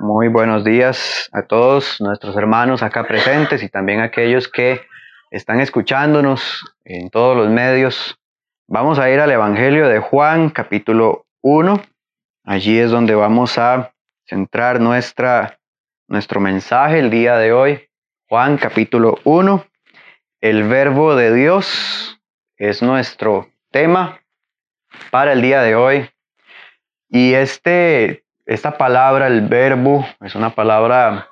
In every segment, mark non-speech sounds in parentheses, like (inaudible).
Muy buenos días a todos nuestros hermanos acá presentes y también a aquellos que están escuchándonos en todos los medios. Vamos a ir al Evangelio de Juan, capítulo 1. Allí es donde vamos a centrar nuestra, nuestro mensaje el día de hoy. Juan, capítulo 1. El verbo de Dios es nuestro tema para el día de hoy. Y este esta palabra, el verbo, es una palabra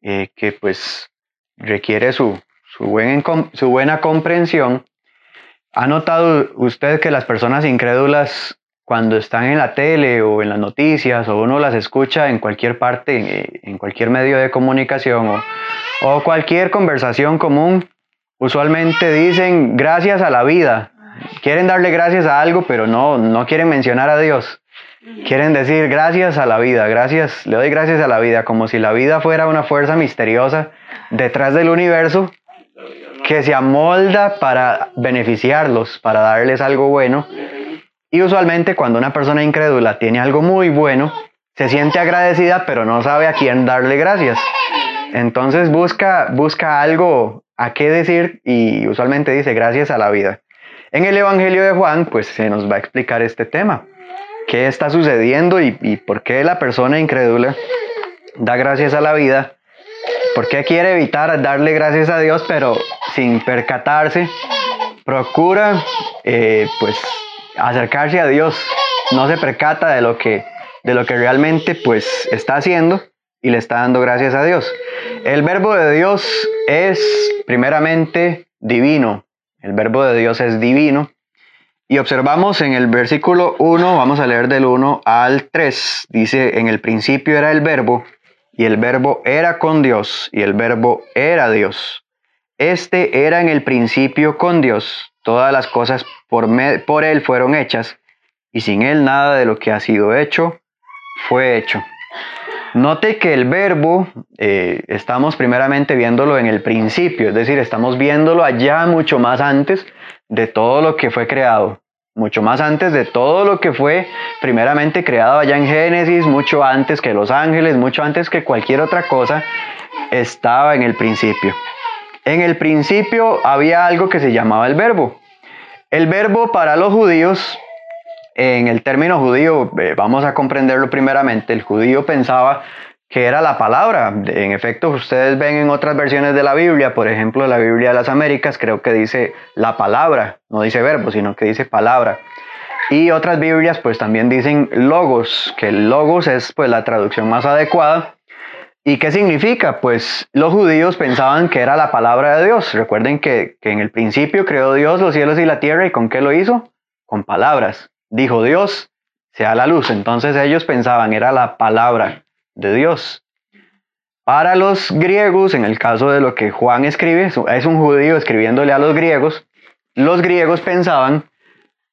eh, que pues requiere su, su, buen, su buena comprensión. ¿Ha notado usted que las personas incrédulas cuando están en la tele o en las noticias o uno las escucha en cualquier parte, en cualquier medio de comunicación o, o cualquier conversación común, usualmente dicen gracias a la vida. Quieren darle gracias a algo, pero no, no quieren mencionar a Dios. Quieren decir gracias a la vida, gracias, le doy gracias a la vida, como si la vida fuera una fuerza misteriosa detrás del universo que se amolda para beneficiarlos, para darles algo bueno. Y usualmente cuando una persona incrédula tiene algo muy bueno, se siente agradecida, pero no sabe a quién darle gracias. Entonces busca, busca algo a qué decir y usualmente dice gracias a la vida. En el Evangelio de Juan, pues se nos va a explicar este tema qué está sucediendo y, por qué la persona incrédula da gracias a la vida, por qué quiere evitar darle gracias a Dios, pero sin percatarse, procura eh, pues acercarse a Dios, no se percata de lo que, de lo que realmente pues está haciendo y le está dando gracias a Dios. El verbo de Dios es primeramente divino, el verbo de Dios es divino y observamos en el versículo 1, vamos a leer del 1 al 3, dice, en el principio era el verbo, y el verbo era con Dios, y el verbo era Dios. Este era en el principio con Dios, todas las cosas por, por Él fueron hechas, y sin Él nada de lo que ha sido hecho fue hecho. Note que el verbo eh, estamos primeramente viéndolo en el principio, es decir, estamos viéndolo allá mucho más antes de todo lo que fue creado, mucho más antes de todo lo que fue primeramente creado allá en Génesis, mucho antes que los ángeles, mucho antes que cualquier otra cosa, estaba en el principio. En el principio había algo que se llamaba el verbo. El verbo para los judíos en el término judío, eh, vamos a comprenderlo primeramente, el judío pensaba que era la palabra. En efecto, ustedes ven en otras versiones de la Biblia, por ejemplo, la Biblia de las Américas, creo que dice la palabra, no dice verbo, sino que dice palabra. Y otras Biblias pues también dicen logos, que el logos es pues la traducción más adecuada. ¿Y qué significa? Pues los judíos pensaban que era la palabra de Dios. Recuerden que, que en el principio creó Dios los cielos y la tierra y con qué lo hizo? Con palabras dijo Dios, sea la luz. Entonces ellos pensaban, era la palabra de Dios. Para los griegos, en el caso de lo que Juan escribe, es un judío escribiéndole a los griegos, los griegos pensaban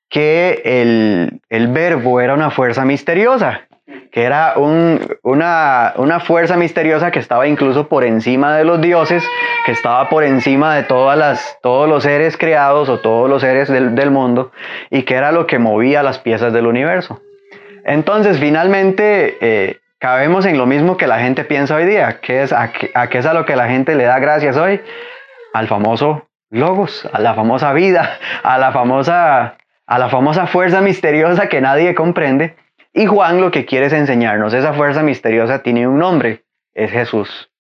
que el, el verbo era una fuerza misteriosa, que era una, una, fuerza misteriosa que estaba incluso por encima de los dioses, que estaba por encima de todas las, todos los seres creados o todos los seres del, del mundo, y que era lo que movía las piezas del universo. Entonces, finalmente, eh, cabemos en lo mismo que la gente piensa hoy día, que es a, a qué es a lo que la gente le da gracias hoy, al famoso logos, a la famosa vida, a la famosa, a la famosa fuerza misteriosa que nadie comprende y Juan lo que quiere es enseñarnos, esa fuerza misteriosa tiene un nombre, es Jesús.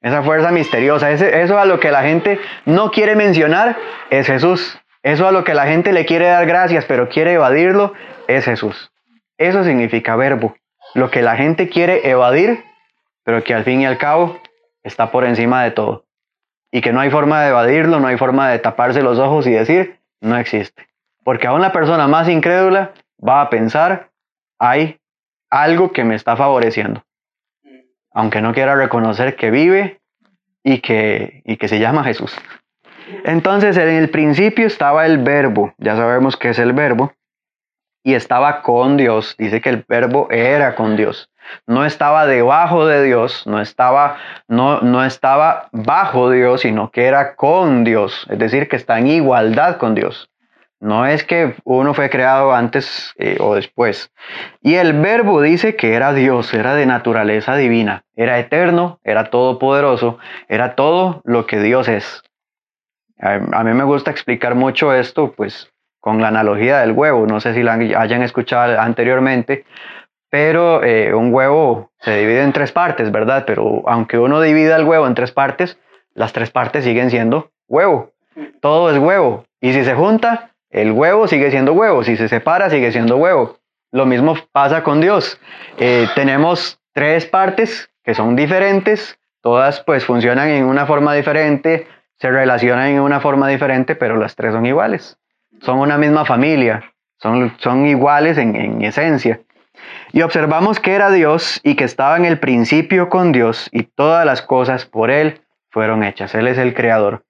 Esa fuerza misteriosa, eso a lo que la gente no quiere mencionar, es Jesús. Eso a lo que la gente le quiere dar gracias, pero quiere evadirlo, es Jesús. Eso significa verbo. Lo que la gente quiere evadir, pero que al fin y al cabo está por encima de todo. Y que no hay forma de evadirlo, no hay forma de taparse los ojos y decir, no existe. Porque aún la persona más incrédula va a pensar hay algo que me está favoreciendo, aunque no quiera reconocer que vive y que, y que se llama Jesús. Entonces, en el principio estaba el verbo, ya sabemos qué es el verbo, y estaba con Dios. Dice que el verbo era con Dios. No estaba debajo de Dios, no estaba, no, no estaba bajo Dios, sino que era con Dios. Es decir, que está en igualdad con Dios. No es que uno fue creado antes eh, o después. Y el verbo dice que era Dios, era de naturaleza divina, era eterno, era todopoderoso, era todo lo que Dios es. A, mí me gusta explicar mucho esto, pues con la analogía del huevo. No sé si la hayan escuchado anteriormente, pero eh, un huevo se divide en tres partes, ¿verdad? Pero aunque uno divida el huevo en tres partes, las tres partes siguen siendo huevo. Todo es huevo. Y si se junta, el huevo sigue siendo huevo. Si se separa, sigue siendo huevo. Lo mismo pasa con Dios. Eh, tenemos tres partes que son diferentes, todas pues funcionan en una forma diferente, se relacionan en una forma diferente, pero las tres son iguales. Son una misma familia, son, son iguales en, en esencia. Y observamos que era Dios y que estaba en el principio con Dios y todas las cosas por Él fueron hechas. Él es el creador.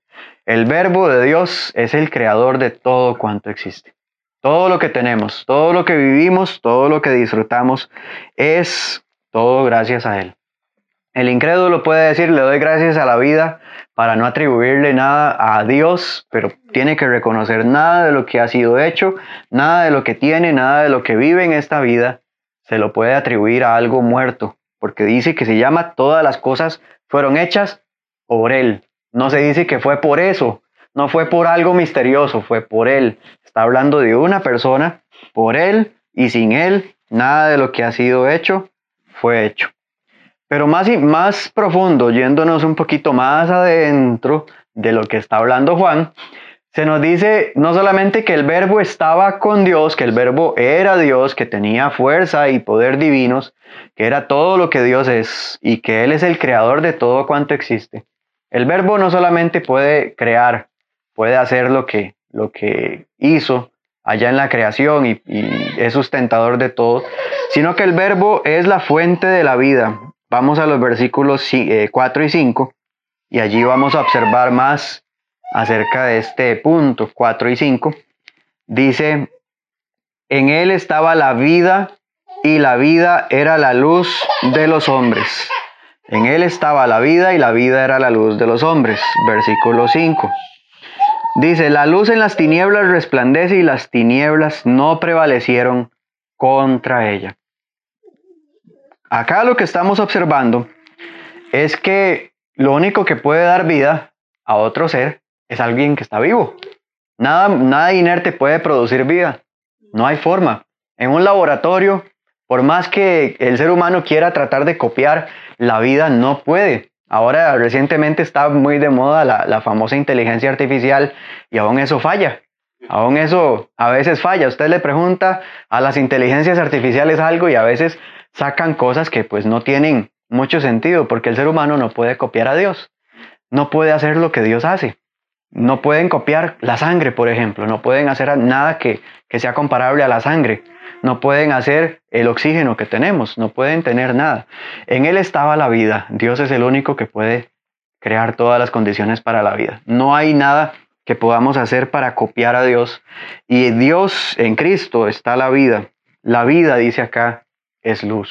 El verbo de Dios es el creador de todo cuanto existe. Todo lo que tenemos, todo lo que vivimos, todo lo que disfrutamos, es todo gracias a Él. El incrédulo puede decir, le doy gracias a la vida para no atribuirle nada a Dios, pero tiene que reconocer nada de lo que ha sido hecho, nada de lo que tiene, nada de lo que vive en esta vida se lo puede atribuir a algo muerto, porque dice que se llama todas las cosas fueron hechas por Él. No se dice que fue por eso, no fue por algo misterioso, fue por Él. Está hablando de una persona, por Él y sin Él, nada de lo que ha sido hecho fue hecho. Pero más, y más profundo, yéndonos un poquito más adentro de lo que está hablando Juan, se nos dice no solamente que el verbo estaba con Dios, que el verbo era Dios, que tenía fuerza y poder divinos, que era todo lo que Dios es y que Él es el creador de todo cuanto existe. El verbo no solamente puede crear, puede hacer lo que, lo que hizo allá en la creación y, es sustentador de todo, sino que el verbo es la fuente de la vida. Vamos a los versículos 4 eh, y 5 y allí vamos a observar más acerca de este punto 4 y 5. Dice, en él estaba la vida y la vida era la luz de los hombres. En él estaba la vida y la vida era la luz de los hombres. Versículo 5. Dice, la luz en las tinieblas resplandece y las tinieblas no prevalecieron contra ella. Acá lo que estamos observando es que lo único que puede dar vida a otro ser es alguien que está vivo. Nada, nada inerte puede producir vida. No hay forma. En un laboratorio, por más que el ser humano quiera tratar de copiar, la vida no puede. Ahora recientemente está muy de moda la, la famosa inteligencia artificial y aún eso falla. Aún eso a veces falla. Usted le pregunta a las inteligencias artificiales algo y a veces sacan cosas que pues no tienen mucho sentido porque el ser humano no puede copiar a Dios. No puede hacer lo que Dios hace. No pueden copiar la sangre, por ejemplo, no pueden hacer nada que, sea comparable a la sangre, no pueden hacer el oxígeno que tenemos, no pueden tener nada. En Él estaba la vida, Dios es el único que puede crear todas las condiciones para la vida. No hay nada que podamos hacer para copiar a Dios. Y Dios en Cristo está la vida. La vida, dice acá, es luz.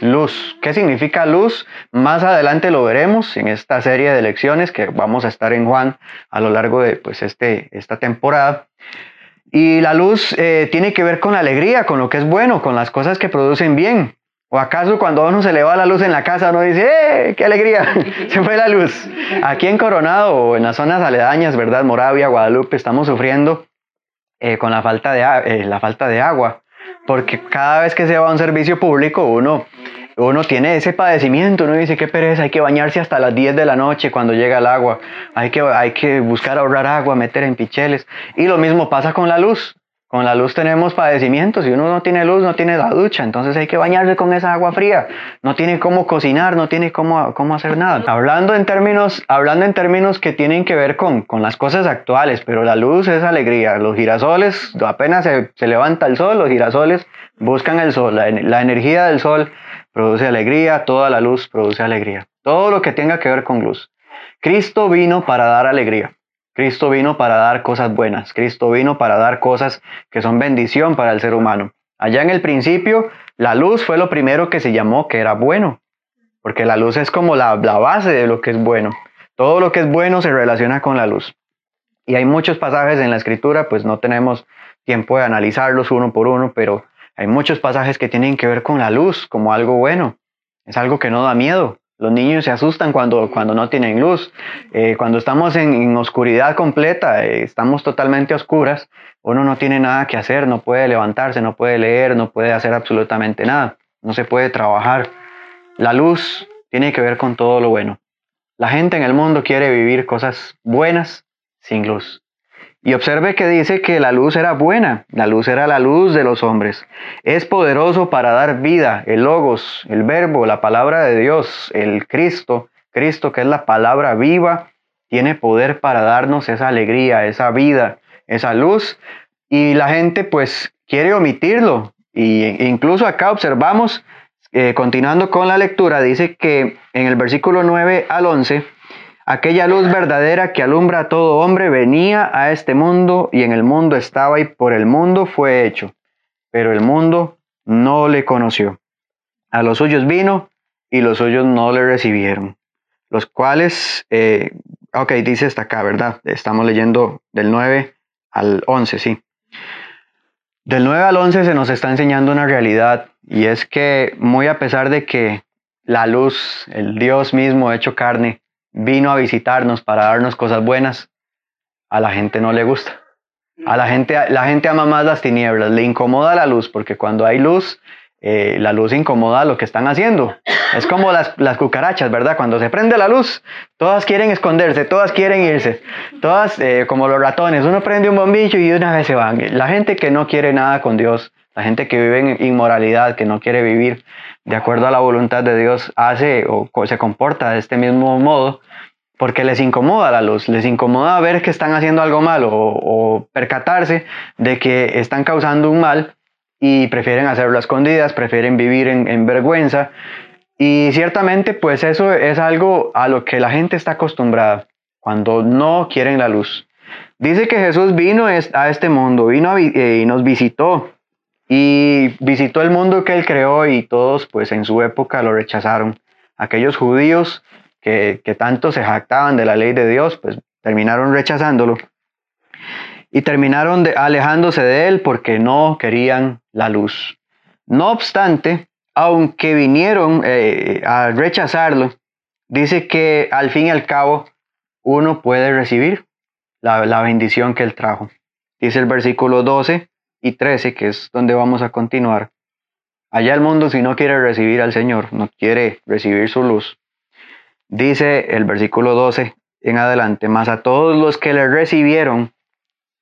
Luz. ¿Qué significa luz? Más adelante lo veremos en esta serie de lecciones que vamos a estar en Juan a lo largo de pues, este, esta temporada. Y la luz eh, tiene que ver con la alegría, con lo que es bueno, con las cosas que producen bien. ¿O acaso cuando uno se le va la luz en la casa uno dice, ¡eh, qué alegría! (laughs) se fue la luz. Aquí en Coronado o en las zonas aledañas, ¿verdad? Moravia, Guadalupe, estamos sufriendo eh, con la falta, de, la falta de agua porque cada vez que se va a un servicio público uno, uno tiene ese padecimiento, uno dice, qué pereza, hay que bañarse hasta las 10 de la noche cuando llega el agua, hay que, hay que buscar ahorrar agua, meter en picheles. Y lo mismo pasa con la luz. Con la luz tenemos padecimientos. Si uno no tiene luz, no tiene la ducha. Entonces hay que bañarse con esa agua fría. No tiene cómo cocinar, no tiene cómo, cómo hacer nada. Hablando en, términos, hablando en términos que tienen que ver con, con las cosas actuales, pero la luz es alegría. Los girasoles, apenas se, se levanta el sol, los girasoles buscan el sol. La, la energía del sol produce alegría, toda la luz produce alegría. Todo lo que tenga que ver con luz. Cristo vino para dar alegría. Cristo vino para dar cosas buenas, Cristo vino para dar cosas que son bendición para el ser humano. Allá en el principio, la luz fue lo primero que se llamó que era bueno, porque la luz es como la, base de lo que es bueno. Todo lo que es bueno se relaciona con la luz. Y hay muchos pasajes en la escritura, pues no tenemos tiempo de analizarlos uno por uno, pero hay muchos pasajes que tienen que ver con la luz como algo bueno. Es algo que no da miedo. Los niños se asustan cuando, cuando no tienen luz. Eh, cuando estamos en, oscuridad completa, eh, estamos totalmente oscuras, uno no tiene nada que hacer, no puede levantarse, no puede leer, no puede hacer absolutamente nada, no se puede trabajar. La luz tiene que ver con todo lo bueno. La gente en el mundo quiere vivir cosas buenas sin luz. Y observe que dice que la luz era buena, la luz era la luz de los hombres. Es poderoso para dar vida, el logos, el verbo, la palabra de Dios, el Cristo, Cristo que es la palabra viva, tiene poder para darnos esa alegría, esa vida, esa luz. Y la gente pues quiere omitirlo. Y incluso acá observamos, eh, continuando con la lectura, dice que en el versículo 9 al 11, Aquella luz verdadera que alumbra a todo hombre venía a este mundo y en el mundo estaba y por el mundo fue hecho, pero el mundo no le conoció. A los suyos vino y los suyos no le recibieron. Los cuales, eh, ok, dice hasta acá, ¿verdad? Estamos leyendo del 9 al 11, sí. Del 9 al 11 se nos está enseñando una realidad y es que muy a pesar de que la luz, el Dios mismo hecho carne, vino a visitarnos para darnos cosas buenas, a la gente no le gusta. A la gente, la gente ama más las tinieblas, le incomoda la luz, porque cuando hay luz, eh, la luz incomoda lo que están haciendo. Es como las, las, cucarachas, ¿verdad? Cuando se prende la luz, todas quieren esconderse, todas quieren irse, todas eh, como los ratones, uno prende un bombillo y una vez se van. La gente que no quiere nada con Dios, la gente que vive en inmoralidad, que no quiere vivir de acuerdo a la voluntad de Dios, hace o se comporta de este mismo modo porque les incomoda la luz, les incomoda ver que están haciendo algo malo o, percatarse de que están causando un mal y prefieren hacerlo a escondidas, prefieren vivir en, en, vergüenza. Y ciertamente pues eso es algo a lo que la gente está acostumbrada cuando no quieren la luz. Dice que Jesús vino a este mundo, vino eh, y nos visitó y visitó el mundo que él creó y todos pues en su época lo rechazaron. Aquellos judíos que, tanto se jactaban de la ley de Dios, pues terminaron rechazándolo y terminaron alejándose de él porque no querían la luz. No obstante, aunque vinieron eh, a rechazarlo, dice que al fin y al cabo uno puede recibir la, la bendición que él trajo. Dice el versículo 12 y 13, que es donde vamos a continuar. Allá el mundo si no quiere recibir al Señor, no quiere recibir su luz, Dice el versículo 12 en adelante, más a todos los que le recibieron,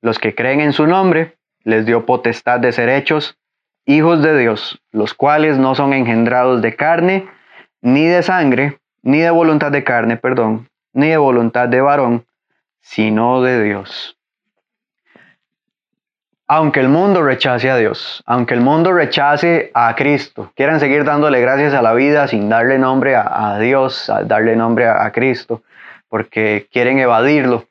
los que creen en su nombre, les dio potestad de ser hechos hijos de Dios, los cuales no son engendrados de carne, ni de sangre, ni de voluntad de carne, perdón, ni de voluntad de varón, sino de Dios aunque el mundo rechace a Dios, aunque el mundo rechace a Cristo, quieran seguir dándole gracias a la vida sin darle nombre a, Dios, a darle nombre a, Cristo, porque quieren evadirlo,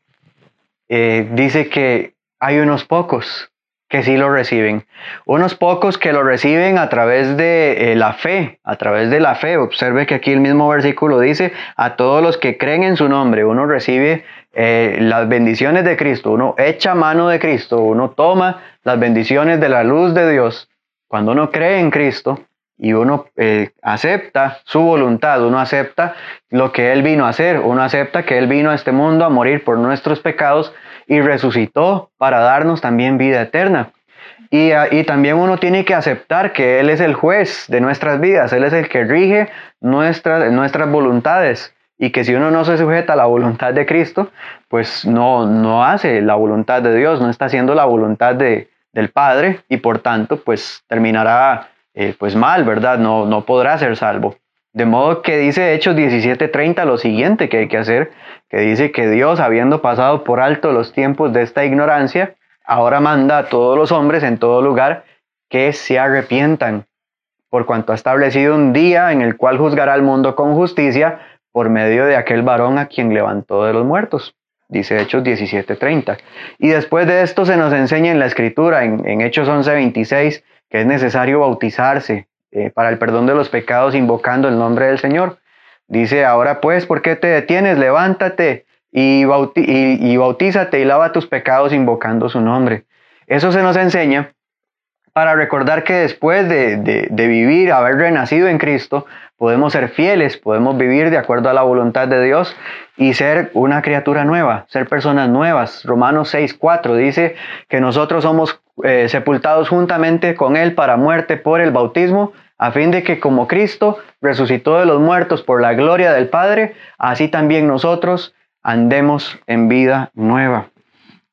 eh, dice que hay unos pocos que sí lo reciben, unos pocos que lo reciben a través de eh, la fe, a través de la fe. Observe que aquí el mismo versículo dice, a todos los que creen en su nombre, uno recibe eh, las bendiciones de Cristo, uno echa mano de Cristo, uno toma las bendiciones de la luz de Dios. Cuando uno cree en Cristo y uno eh, acepta su voluntad, uno acepta lo que Él vino a hacer, uno acepta que Él vino a este mundo a morir por nuestros pecados y resucitó para darnos también vida eterna. Y, ah, y, también uno tiene que aceptar que Él es el juez de nuestras vidas, Él es el que rige nuestras, nuestras voluntades y que si uno no se sujeta a la voluntad de Cristo, pues no, no hace la voluntad de Dios, no está haciendo la voluntad de, del Padre y por tanto pues terminará eh, pues mal, ¿verdad? No, no podrá ser salvo. De modo que dice Hechos 17:30 lo siguiente que hay que hacer, que dice que Dios, habiendo pasado por alto los tiempos de esta ignorancia, ahora manda a todos los hombres en todo lugar que se arrepientan, por cuanto ha establecido un día en el cual juzgará al mundo con justicia por medio de aquel varón a quien levantó de los muertos. Dice Hechos 17:30. Y después de esto se nos enseña en la escritura, en, en Hechos 11:26, que es necesario bautizarse eh, para el perdón de los pecados invocando el nombre del Señor. Dice, ahora pues, ¿por qué te detienes? Levántate y, y, bautízate y lava tus pecados invocando su nombre. Eso se nos enseña para recordar que después de, de, vivir, haber renacido en Cristo, podemos ser fieles, podemos vivir de acuerdo a la voluntad de Dios y ser una criatura nueva, ser personas nuevas. Romanos 6.4 dice que nosotros somos eh, sepultados juntamente con Él para muerte por el bautismo, a fin de que como Cristo resucitó de los muertos por la gloria del Padre, así también nosotros andemos en vida nueva.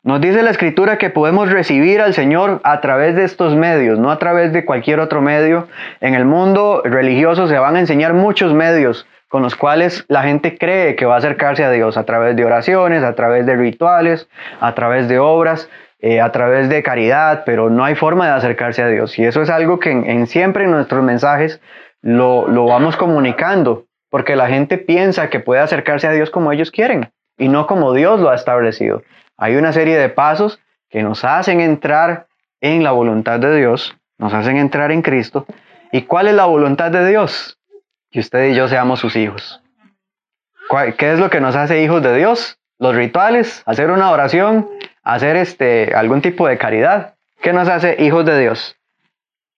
Nos dice la escritura que podemos recibir al Señor a través de estos medios, no a través de cualquier otro medio. En el mundo religioso se van a enseñar muchos medios con los cuales la gente cree que va a acercarse a Dios, a través de oraciones, a través de rituales, a través de obras, eh, a través de caridad, pero no hay forma de acercarse a Dios. Y eso es algo que en, siempre en nuestros mensajes lo, lo vamos comunicando, porque la gente piensa que puede acercarse a Dios como ellos quieren y no como Dios lo ha establecido. Hay una serie de pasos que nos hacen entrar en la voluntad de Dios, nos hacen entrar en Cristo. ¿Y cuál es la voluntad de Dios? Que usted y yo seamos sus hijos. ¿Qué es lo que nos hace hijos de Dios? Los rituales, hacer una oración, hacer este, algún tipo de caridad. ¿Qué nos hace hijos de Dios?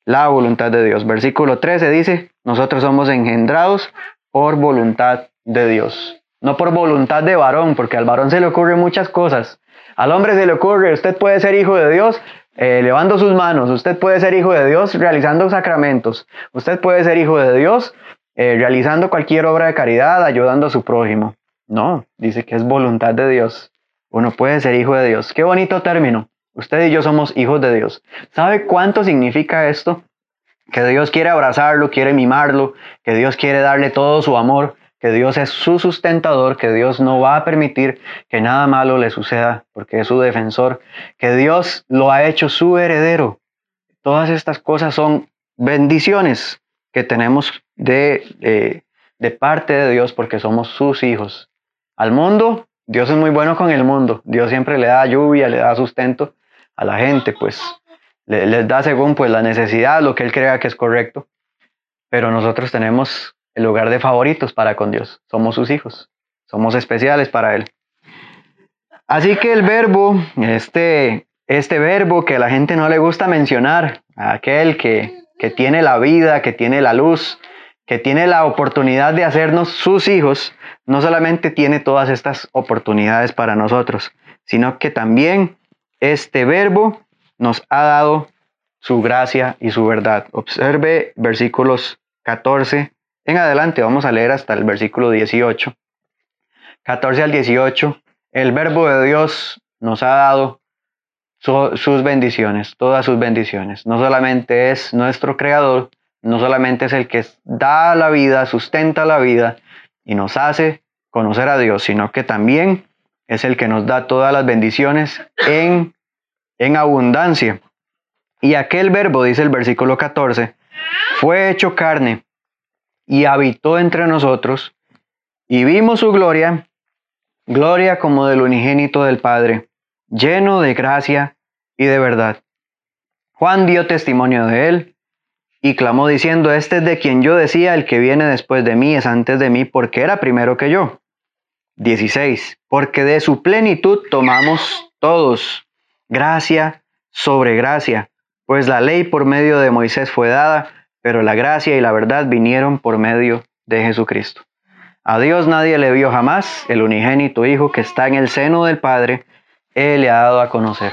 La voluntad de Dios. Versículo 13 dice, nosotros somos engendrados por voluntad de Dios. No por voluntad de varón, porque al varón se le ocurren muchas cosas. Al hombre se le ocurre, usted puede ser hijo de Dios eh, elevando sus manos, usted puede ser hijo de Dios realizando sacramentos, usted puede ser hijo de Dios eh, realizando cualquier obra de caridad, ayudando a su prójimo. No, dice que es voluntad de Dios. Uno puede ser hijo de Dios. Qué bonito término. Usted y yo somos hijos de Dios. ¿Sabe cuánto significa esto? Que Dios quiere abrazarlo, quiere mimarlo, que Dios quiere darle todo su amor, que Dios es su sustentador, que Dios no va a permitir que nada malo le suceda, porque es su defensor, que Dios lo ha hecho su heredero. Todas estas cosas son bendiciones que tenemos de, de, parte de Dios porque somos sus hijos. Al mundo, Dios es muy bueno con el mundo. Dios siempre le da lluvia, le da sustento a la gente, pues les da según pues la necesidad, lo que él crea que es correcto. Pero nosotros tenemos el lugar de favoritos para con Dios. Somos sus hijos, somos especiales para Él. Así que el verbo, este, este verbo que a la gente no le gusta mencionar, aquel que, que tiene la vida, que tiene la luz, que tiene la oportunidad de hacernos sus hijos, no solamente tiene todas estas oportunidades para nosotros, sino que también este verbo nos ha dado su gracia y su verdad. Observe versículos 14 en adelante vamos a leer hasta el versículo 18. 14 al 18. El verbo de Dios nos ha dado sus bendiciones, todas sus bendiciones. No solamente es nuestro creador, no solamente es el que da la vida, sustenta la vida y nos hace conocer a Dios, sino que también es el que nos da todas las bendiciones en, en abundancia. Y aquel verbo, dice el versículo 14, fue hecho carne y habitó entre nosotros, y vimos su gloria, gloria como del unigénito del Padre, lleno de gracia y de verdad. Juan dio testimonio de él y clamó diciendo, este es de quien yo decía, el que viene después de mí es antes de mí, porque era primero que yo. 16. Porque de su plenitud tomamos todos, gracia sobre gracia, pues la ley por medio de Moisés fue dada, pero la gracia y la verdad vinieron por medio de Jesucristo. A Dios nadie le vio jamás, el unigénito Hijo que está en el seno del Padre, Él le ha dado a conocer.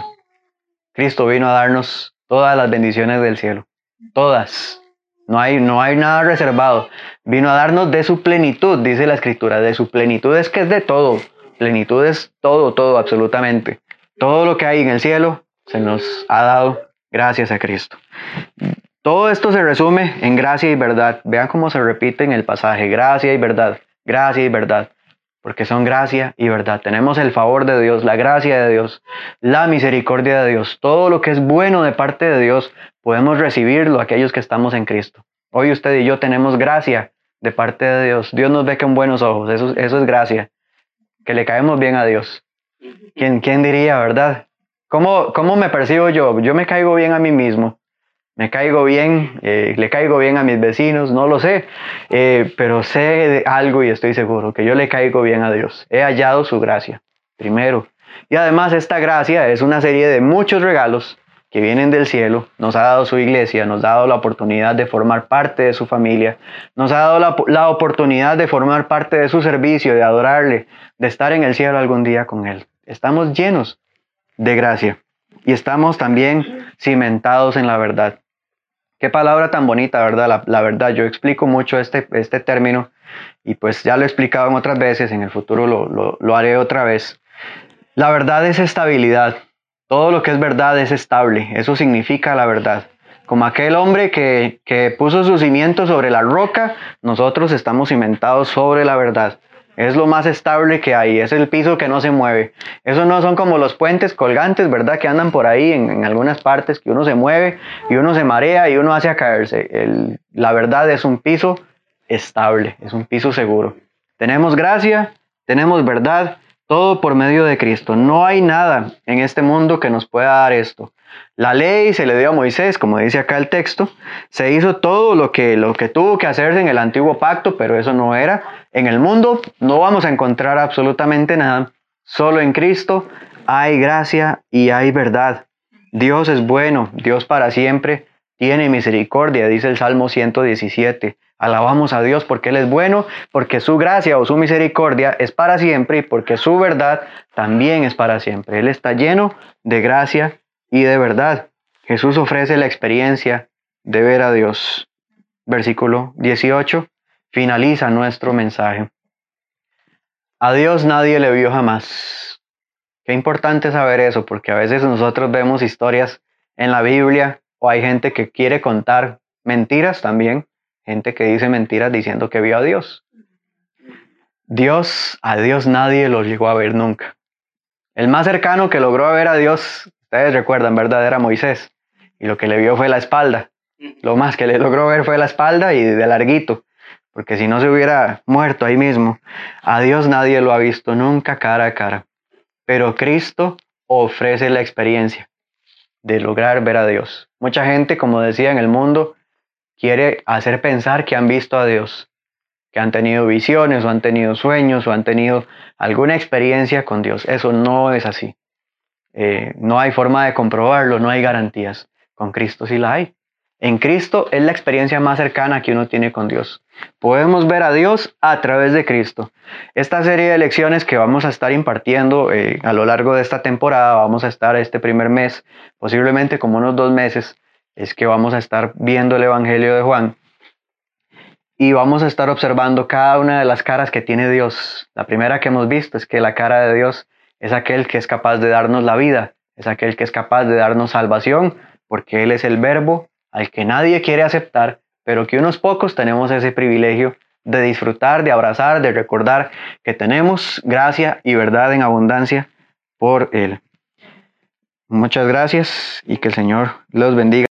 Cristo vino a darnos todas las bendiciones del cielo, todas. No hay, no hay nada reservado. Vino a darnos de su plenitud, dice la Escritura, de su plenitud es que es de todo. Plenitud es todo, todo, absolutamente. Todo lo que hay en el cielo se nos ha dado gracias a Cristo. Todo esto se resume en gracia y verdad. Vean cómo se repite en el pasaje, gracia y verdad, gracia y verdad, porque son gracia y verdad. Tenemos el favor de Dios, la gracia de Dios, la misericordia de Dios. Todo lo que es bueno de parte de Dios podemos recibirlo aquellos que estamos en Cristo. Hoy usted y yo tenemos gracia de parte de Dios. Dios nos ve con buenos ojos, eso, es gracia, que le caemos bien a Dios. ¿Quién, quién diría, verdad? ¿Cómo, ¿Cómo me percibo yo? Yo me caigo bien a mí mismo me caigo bien, eh, le caigo bien a mis vecinos, no lo sé, eh, pero sé algo y estoy seguro que yo le caigo bien a Dios. He hallado su gracia. primero. Y además esta gracia es una serie de muchos regalos que vienen del cielo, nos ha dado su iglesia, nos ha dado la oportunidad de formar parte de su familia, nos ha dado la, oportunidad de formar parte de su servicio, de adorarle, de estar en el cielo algún día con Él. Estamos llenos de gracia y estamos también cimentados en la verdad. Qué palabra tan bonita, ¿verdad? La, verdad, yo explico mucho este, este término y pues ya lo he explicado en otras veces, en el futuro lo, lo, lo haré otra vez. La verdad es estabilidad. Todo lo que es verdad es estable. Eso significa la verdad. Como aquel hombre que, que puso su cimiento sobre la roca, nosotros estamos cimentados sobre la verdad. Es lo más estable que hay, es el piso que no se mueve. Eso no son como los puentes colgantes, ¿verdad? Que andan por ahí en, en algunas partes, que uno se mueve y uno se marea y uno hace a caerse. El, la verdad es un piso estable, es un piso seguro. Tenemos gracia, tenemos verdad, todo por medio de Cristo. No hay nada en este mundo que nos pueda dar esto. La ley se le dio a Moisés, como dice acá el texto. Se hizo todo lo que, lo que tuvo que hacerse en el antiguo pacto, pero eso no era. En el mundo no vamos a encontrar absolutamente nada. Solo en Cristo hay gracia y hay verdad. Dios es bueno, Dios para siempre tiene misericordia, dice el Salmo 117. Alabamos a Dios porque Él es bueno, porque su gracia o su misericordia es para siempre y porque su verdad también es para siempre. Él está lleno de gracia y de verdad. Jesús ofrece la experiencia de ver a Dios. Versículo 18 finaliza nuestro mensaje. A Dios nadie le vio jamás. Qué importante saber eso, porque a veces nosotros vemos historias en la Biblia o hay gente que quiere contar mentiras también gente que dice mentiras diciendo que vio a Dios. Dios, a Dios nadie lo llegó a ver nunca. El más cercano que logró ver a Dios, ustedes recuerdan, ¿verdad? Era Moisés. Y lo que le vio fue la espalda. Lo más que le logró ver fue la espalda y de larguito. Porque si no se hubiera muerto ahí mismo. A Dios nadie lo ha visto nunca cara a cara. Pero Cristo ofrece la experiencia de lograr ver a Dios. Mucha gente, como decía en el mundo, quiere hacer pensar que han visto a Dios, que han tenido visiones o han tenido sueños o han tenido alguna experiencia con Dios. Eso no es así. Eh, no hay forma de comprobarlo, no hay garantías. Con Cristo sí la hay. En Cristo es la experiencia más cercana que uno tiene con Dios. Podemos ver a Dios a través de Cristo. Esta serie de lecciones que vamos a estar impartiendo eh, a lo largo de esta temporada, vamos a estar este primer mes, posiblemente como unos dos meses, es que vamos a estar viendo el Evangelio de Juan y vamos a estar observando cada una de las caras que tiene Dios. La primera que hemos visto es que la cara de Dios es aquel que es capaz de darnos la vida, es aquel que es capaz de darnos salvación, porque Él es el verbo al que nadie quiere aceptar, pero que unos pocos tenemos ese privilegio de disfrutar, de abrazar, de recordar que tenemos gracia y verdad en abundancia por Él. Muchas gracias y que el Señor los bendiga.